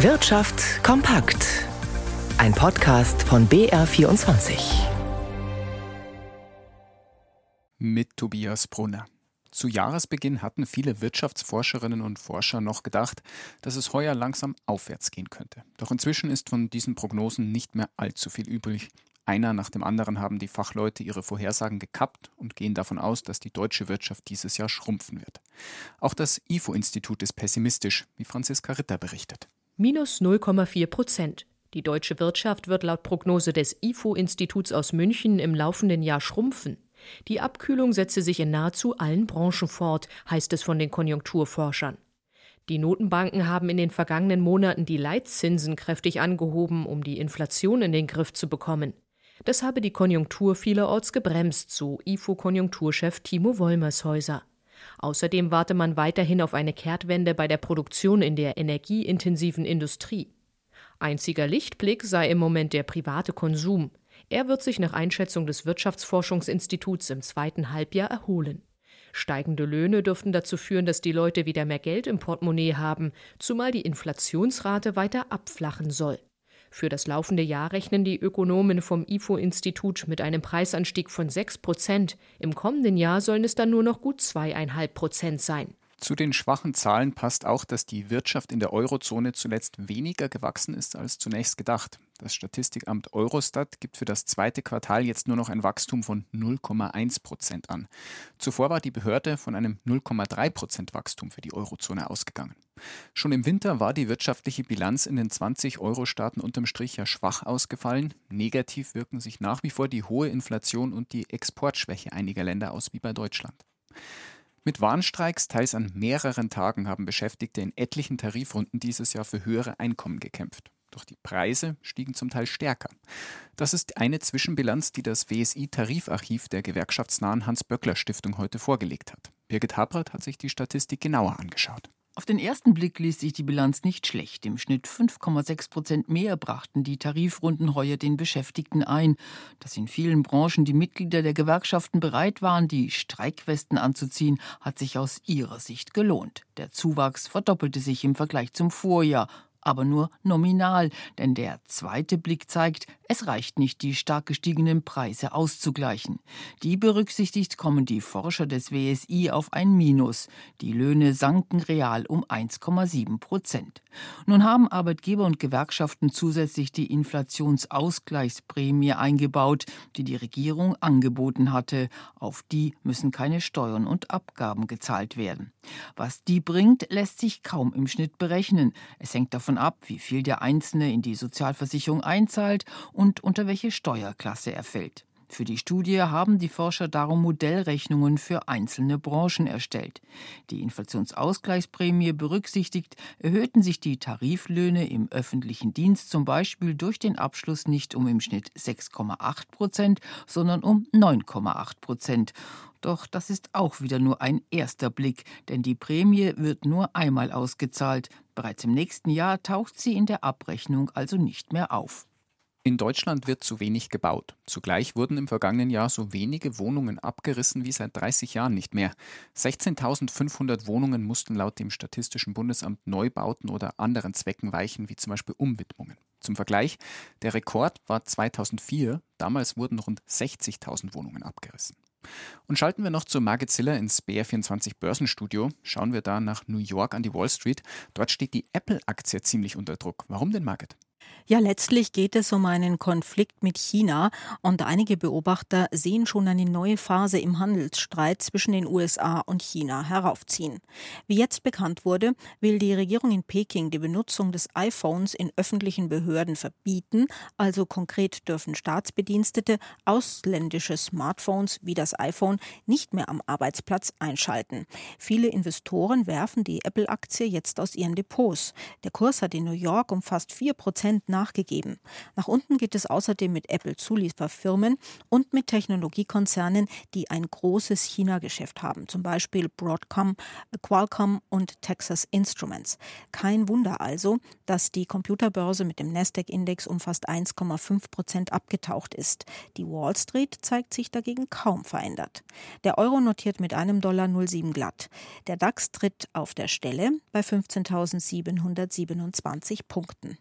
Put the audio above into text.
Wirtschaft kompakt. Ein Podcast von BR24. Mit Tobias Brunner. Zu Jahresbeginn hatten viele Wirtschaftsforscherinnen und Forscher noch gedacht, dass es heuer langsam aufwärts gehen könnte. Doch inzwischen ist von diesen Prognosen nicht mehr allzu viel übrig. Einer nach dem anderen haben die Fachleute ihre Vorhersagen gekappt und gehen davon aus, dass die deutsche Wirtschaft dieses Jahr schrumpfen wird. Auch das IFO-Institut ist pessimistisch, wie Franziska Ritter berichtet. Minus 0,4 Prozent. Die deutsche Wirtschaft wird laut Prognose des IFO-Instituts aus München im laufenden Jahr schrumpfen. Die Abkühlung setze sich in nahezu allen Branchen fort, heißt es von den Konjunkturforschern. Die Notenbanken haben in den vergangenen Monaten die Leitzinsen kräftig angehoben, um die Inflation in den Griff zu bekommen. Das habe die Konjunktur vielerorts gebremst, so IFO-Konjunkturchef Timo Wollmershäuser. Außerdem warte man weiterhin auf eine Kehrtwende bei der Produktion in der energieintensiven Industrie. Einziger Lichtblick sei im Moment der private Konsum. Er wird sich nach Einschätzung des Wirtschaftsforschungsinstituts im zweiten Halbjahr erholen. Steigende Löhne dürften dazu führen, dass die Leute wieder mehr Geld im Portemonnaie haben, zumal die Inflationsrate weiter abflachen soll. Für das laufende Jahr rechnen die Ökonomen vom IFO-Institut mit einem Preisanstieg von 6 Prozent. Im kommenden Jahr sollen es dann nur noch gut zweieinhalb Prozent sein. Zu den schwachen Zahlen passt auch, dass die Wirtschaft in der Eurozone zuletzt weniger gewachsen ist als zunächst gedacht. Das Statistikamt Eurostat gibt für das zweite Quartal jetzt nur noch ein Wachstum von 0,1 Prozent an. Zuvor war die Behörde von einem 0,3 Prozent Wachstum für die Eurozone ausgegangen. Schon im Winter war die wirtschaftliche Bilanz in den 20 Euro-Staaten unterm Strich ja schwach ausgefallen. Negativ wirken sich nach wie vor die hohe Inflation und die Exportschwäche einiger Länder aus wie bei Deutschland. Mit Warnstreiks teils an mehreren Tagen haben Beschäftigte in etlichen Tarifrunden dieses Jahr für höhere Einkommen gekämpft. Doch die Preise stiegen zum Teil stärker. Das ist eine Zwischenbilanz, die das WSI-Tarifarchiv der gewerkschaftsnahen Hans-Böckler-Stiftung heute vorgelegt hat. Birgit Habrat hat sich die Statistik genauer angeschaut. Auf den ersten Blick liest sich die Bilanz nicht schlecht. Im Schnitt 5,6 Prozent mehr brachten die Tarifrunden heuer den Beschäftigten ein. Dass in vielen Branchen die Mitglieder der Gewerkschaften bereit waren, die Streikwesten anzuziehen, hat sich aus ihrer Sicht gelohnt. Der Zuwachs verdoppelte sich im Vergleich zum Vorjahr aber nur nominal, denn der zweite Blick zeigt, es reicht nicht, die stark gestiegenen Preise auszugleichen. Die berücksichtigt kommen die Forscher des WSI auf ein Minus. Die Löhne sanken real um 1,7 Prozent. Nun haben Arbeitgeber und Gewerkschaften zusätzlich die Inflationsausgleichsprämie eingebaut, die die Regierung angeboten hatte. Auf die müssen keine Steuern und Abgaben gezahlt werden. Was die bringt, lässt sich kaum im Schnitt berechnen. Es hängt davon davon ab, wie viel der Einzelne in die Sozialversicherung einzahlt und unter welche Steuerklasse er fällt. Für die Studie haben die Forscher darum Modellrechnungen für einzelne Branchen erstellt. Die Inflationsausgleichsprämie berücksichtigt, erhöhten sich die Tariflöhne im öffentlichen Dienst zum Beispiel durch den Abschluss nicht um im Schnitt 6,8 Prozent, sondern um 9,8 Prozent. Doch das ist auch wieder nur ein erster Blick, denn die Prämie wird nur einmal ausgezahlt. Bereits im nächsten Jahr taucht sie in der Abrechnung also nicht mehr auf. In Deutschland wird zu wenig gebaut. Zugleich wurden im vergangenen Jahr so wenige Wohnungen abgerissen wie seit 30 Jahren nicht mehr. 16.500 Wohnungen mussten laut dem Statistischen Bundesamt Neubauten oder anderen Zwecken weichen, wie zum Beispiel Umwidmungen. Zum Vergleich, der Rekord war 2004. Damals wurden rund 60.000 Wohnungen abgerissen. Und schalten wir noch zu Margit Ziller ins BR24 Börsenstudio. Schauen wir da nach New York an die Wall Street. Dort steht die Apple-Aktie ziemlich unter Druck. Warum denn, Margit? Ja, letztlich geht es um einen Konflikt mit China und einige Beobachter sehen schon eine neue Phase im Handelsstreit zwischen den USA und China heraufziehen. Wie jetzt bekannt wurde, will die Regierung in Peking die Benutzung des iPhones in öffentlichen Behörden verbieten, also konkret dürfen Staatsbedienstete ausländische Smartphones wie das iPhone nicht mehr am Arbeitsplatz einschalten. Viele Investoren werfen die Apple-Aktie jetzt aus ihren Depots. Der Kurs hat in New York um fast vier Prozent Prozent nachgegeben. Nach unten geht es außerdem mit Apple-Zulieferfirmen und mit Technologiekonzernen, die ein großes China-Geschäft haben, zum Beispiel Broadcom, Qualcomm und Texas Instruments. Kein Wunder also, dass die Computerbörse mit dem Nasdaq-Index um fast 1,5 Prozent abgetaucht ist. Die Wall Street zeigt sich dagegen kaum verändert. Der Euro notiert mit einem Dollar 0,7 glatt. Der DAX tritt auf der Stelle bei 15.727 Punkten.